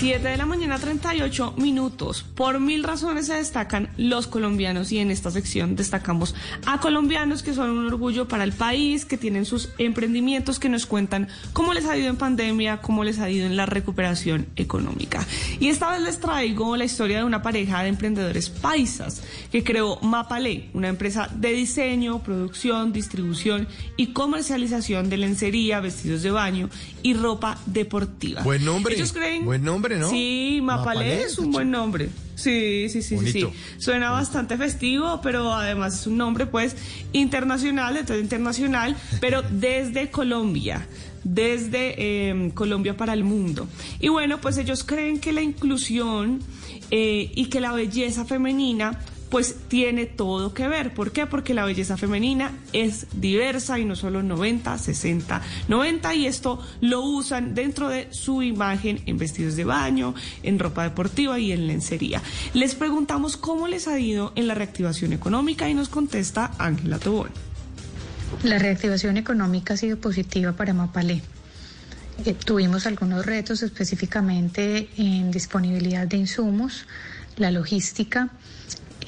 7 de la mañana, 38 minutos. Por mil razones se destacan los colombianos y en esta sección destacamos a colombianos que son un orgullo para el país, que tienen sus emprendimientos, que nos cuentan cómo les ha ido en pandemia, cómo les ha ido en la recuperación económica. Y esta vez les traigo la historia de una pareja de emprendedores paisas que creó Mapale, una empresa de diseño, producción, distribución y comercialización de lencería, vestidos de baño y ropa deportiva. Buen nombre. Ellos creen... Buen nombre, ¿no? Sí, Mapalé, Mapalé, es un buen nombre. Sí, sí, sí, sí. Suena bastante festivo, pero además es un nombre pues internacional, de todo internacional, pero desde Colombia, desde eh, Colombia para el mundo. Y bueno, pues ellos creen que la inclusión eh, y que la belleza femenina pues tiene todo que ver. ¿Por qué? Porque la belleza femenina es diversa y no solo 90, 60, 90 y esto lo usan dentro de su imagen en vestidos de baño, en ropa deportiva y en lencería. Les preguntamos cómo les ha ido en la reactivación económica y nos contesta Ángela Tobón. La reactivación económica ha sido positiva para Mapalé. Eh, tuvimos algunos retos específicamente en disponibilidad de insumos, la logística.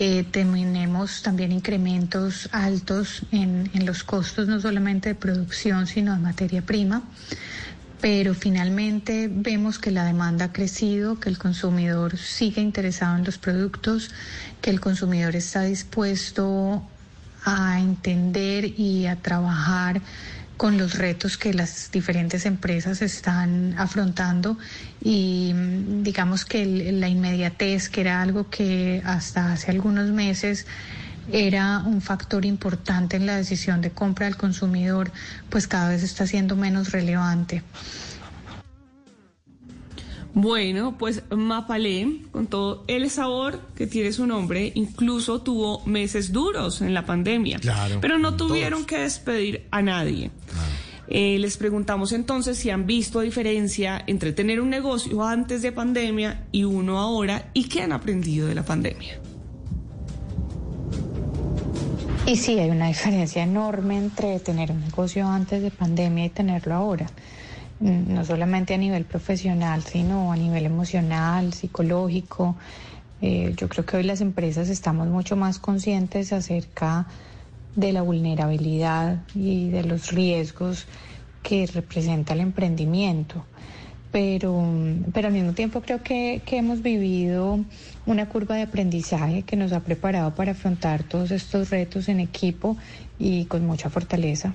Eh, tenemos también incrementos altos en, en los costos, no solamente de producción, sino de materia prima. Pero finalmente vemos que la demanda ha crecido, que el consumidor sigue interesado en los productos, que el consumidor está dispuesto a entender y a trabajar con los retos que las diferentes empresas están afrontando y mm, digamos que la inmediatez, que era algo que hasta hace algunos meses era un factor importante en la decisión de compra del consumidor, pues cada vez está siendo menos relevante. Bueno, pues Mapalé, con todo el sabor que tiene su nombre, incluso tuvo meses duros en la pandemia. Claro, Pero no tuvieron todos. que despedir a nadie. Eh, les preguntamos entonces si han visto diferencia entre tener un negocio antes de pandemia y uno ahora y qué han aprendido de la pandemia. Y sí, hay una diferencia enorme entre tener un negocio antes de pandemia y tenerlo ahora. No solamente a nivel profesional, sino a nivel emocional, psicológico. Eh, yo creo que hoy las empresas estamos mucho más conscientes acerca de la vulnerabilidad y de los riesgos que representa el emprendimiento pero, pero al mismo tiempo creo que hemos vivido una curva de aprendizaje que nos ha preparado para afrontar todos estos retos en equipo y con mucha fortaleza.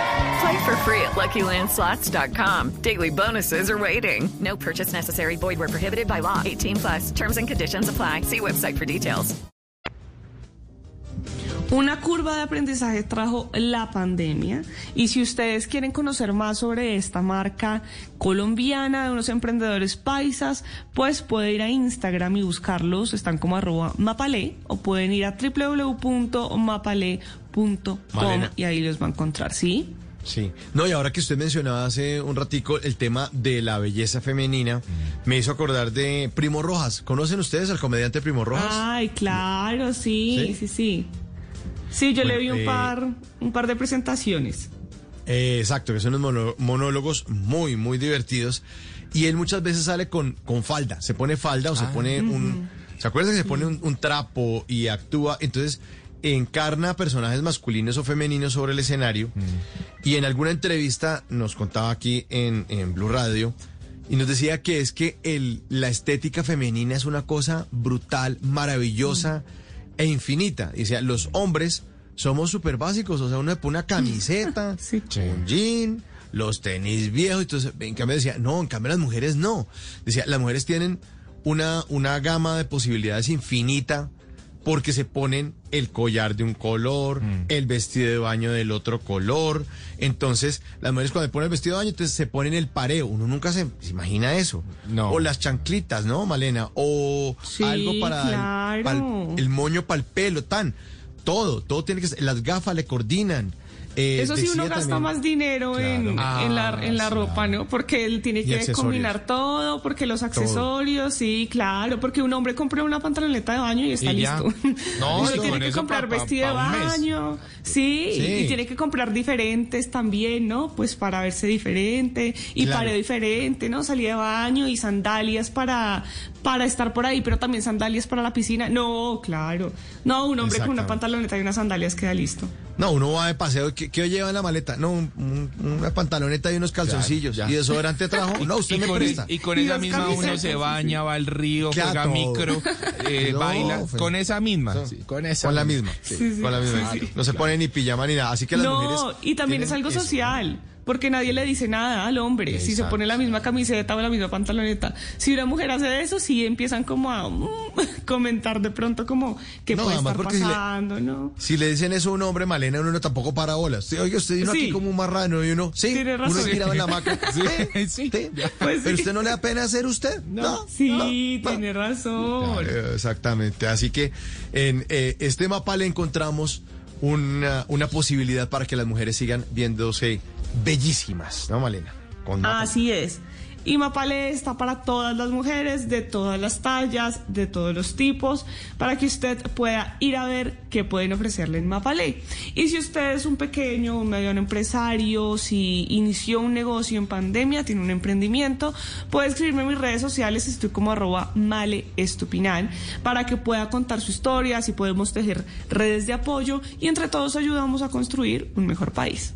Play for free at LuckyLandSlots.com. Daily bonuses are waiting. No purchase necessary. Void were prohibited by law. 18 plus. Terms and conditions apply. See website for details. Una curva de aprendizaje trajo la pandemia y si ustedes quieren conocer más sobre esta marca colombiana de unos emprendedores paisas, pues puede ir a Instagram y buscarlos, están como arroba mapale o pueden ir a www.mapale.com Malena. y ahí los va a encontrar, ¿sí? Sí. No, y ahora que usted mencionaba hace un ratico el tema de la belleza femenina, me hizo acordar de Primo Rojas. ¿Conocen ustedes al comediante Primo Rojas? Ay, claro, sí, ¿Sí? sí, sí. Sí, yo le vi un eh, par, un par de presentaciones. Eh, exacto, que son unos monólogos muy, muy divertidos. Y él muchas veces sale con, con falda. Se pone falda o se pone un. ¿Se acuerdan que se pone un, un trapo y actúa? Entonces, encarna personajes masculinos o femeninos sobre el escenario. Y en alguna entrevista nos contaba aquí en, en Blue Radio y nos decía que es que el, la estética femenina es una cosa brutal, maravillosa e infinita. Dice, los hombres somos súper básicos, o sea, uno le pone una camiseta, un jean, los tenis viejos, entonces, en cambio decía, no, en cambio las mujeres no. Decía, las mujeres tienen una, una gama de posibilidades infinita porque se ponen el collar de un color, el vestido de baño del otro color. Entonces, las mujeres cuando ponen el vestido de baño, entonces se ponen el pareo. Uno nunca se, se imagina eso. No. O las chanclitas, ¿no, Malena? O Sí, algo para el- el, moño para el pelo, tan. Todo, todo tiene que ser. Las gafas le coordinan. Eh, Eso sí, uno gasta también- más dinero en, en la, Ah, en la sí, ropa, ¿no? Porque él tiene que combinar todo, porque los accesorios, sí, claro, porque un hombre compra una pantaloneta de baño y está Y listo. No, y tiene que comprar pa- vestido de pa baño, sí, Sí. y tiene que comprar diferentes también, ¿no? Pues para verse diferente y Claro. pareo diferente, ¿no? Salida de baño y sandalias para para estar por ahí, pero también sandalias para la piscina. No, claro. No, un hombre con una pantaloneta y unas sandalias queda listo. No, uno va de paseo. ¿Qué, qué lleva en la maleta? No, un- un- una pantaloneta y unos calzoncillos. ya. ¿Y desodorante trajo? No, usted y me con, presta. y con Y esa misma uno se baña, va al río, Claro, juega todo. micro, eh, No, baila. fe- Con esa misma. No. sí, con esa Con la misma. Sí, sí. Con la misma. Sí, sí. No se pone ni pijama ni nada. Así que las no, mujeres. y también es algo eso. Porque nadie le dice nada al hombre si se pone la misma camiseta o la misma pantaloneta. Si una mujer hace eso, sí empiezan como a mm, comentar de pronto como que No, puede estar porque si le- pasando, ¿no? Si le dicen eso a un hombre, Malena, uno no tampoco para bolas. Oye, usted vino Sí. aquí como un marrano y uno, sí, Tiene uno razón. es tirado en la hamaca. Sí, Sí, sí. Pues Pero usted no le da pena ser usted. No. Sí, no, tiene razón. Exactamente. Así que en eh, este mapa le encontramos una, una posibilidad para que las mujeres sigan viéndose bellísimas, ¿no, Malena? Con. Así es. Y Mapale está para todas las mujeres, de todas las tallas, de todos los tipos, para que usted pueda ir a ver qué pueden ofrecerle en Mapale. Y si usted es un pequeño, un mediano empresario, si inició un negocio en pandemia, tiene un emprendimiento, puede escribirme en mis redes sociales, estoy como arroba male estupinal, para que pueda contar su historia, así podemos tejer redes de apoyo y entre todos ayudamos a construir un mejor país.